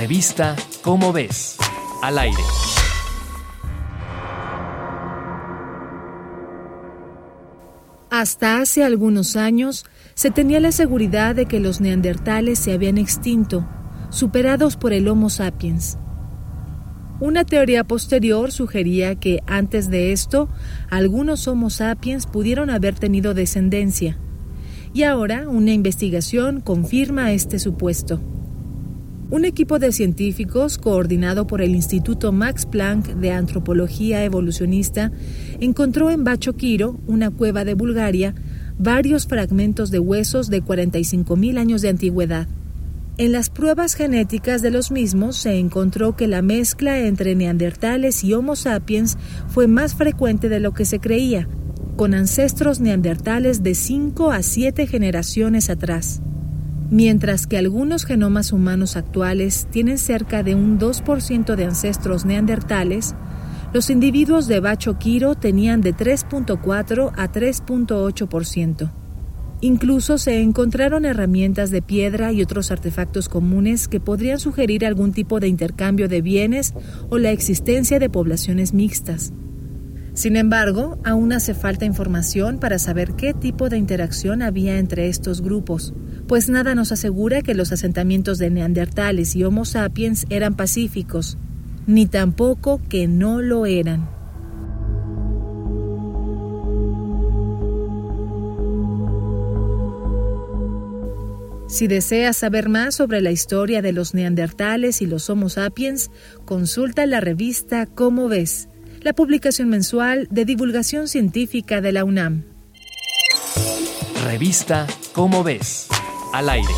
Revista Cómo ves, al aire. Hasta hace algunos años se tenía la seguridad de que los neandertales se habían extinto, superados por el Homo sapiens. Una teoría posterior sugería que antes de esto algunos Homo sapiens pudieron haber tenido descendencia, y ahora una investigación confirma este supuesto. Un equipo de científicos, coordinado por el Instituto Max Planck de Antropología Evolucionista, encontró en Bacho Quiro, una cueva de Bulgaria, varios fragmentos de huesos de 45.000 años de antigüedad. En las pruebas genéticas de los mismos se encontró que la mezcla entre neandertales y Homo sapiens fue más frecuente de lo que se creía, con ancestros neandertales de 5 a 7 generaciones atrás. Mientras que algunos genomas humanos actuales tienen cerca de un 2% de ancestros neandertales, los individuos de Bacho Quiro tenían de 3.4 a 3.8%. Incluso se encontraron herramientas de piedra y otros artefactos comunes que podrían sugerir algún tipo de intercambio de bienes o la existencia de poblaciones mixtas. Sin embargo, aún hace falta información para saber qué tipo de interacción había entre estos grupos, pues nada nos asegura que los asentamientos de neandertales y Homo sapiens eran pacíficos, ni tampoco que no lo eran. Si deseas saber más sobre la historia de los neandertales y los Homo sapiens, consulta la revista Cómo ves la publicación mensual de divulgación científica de la UNAM. Revista Cómo ves, al aire.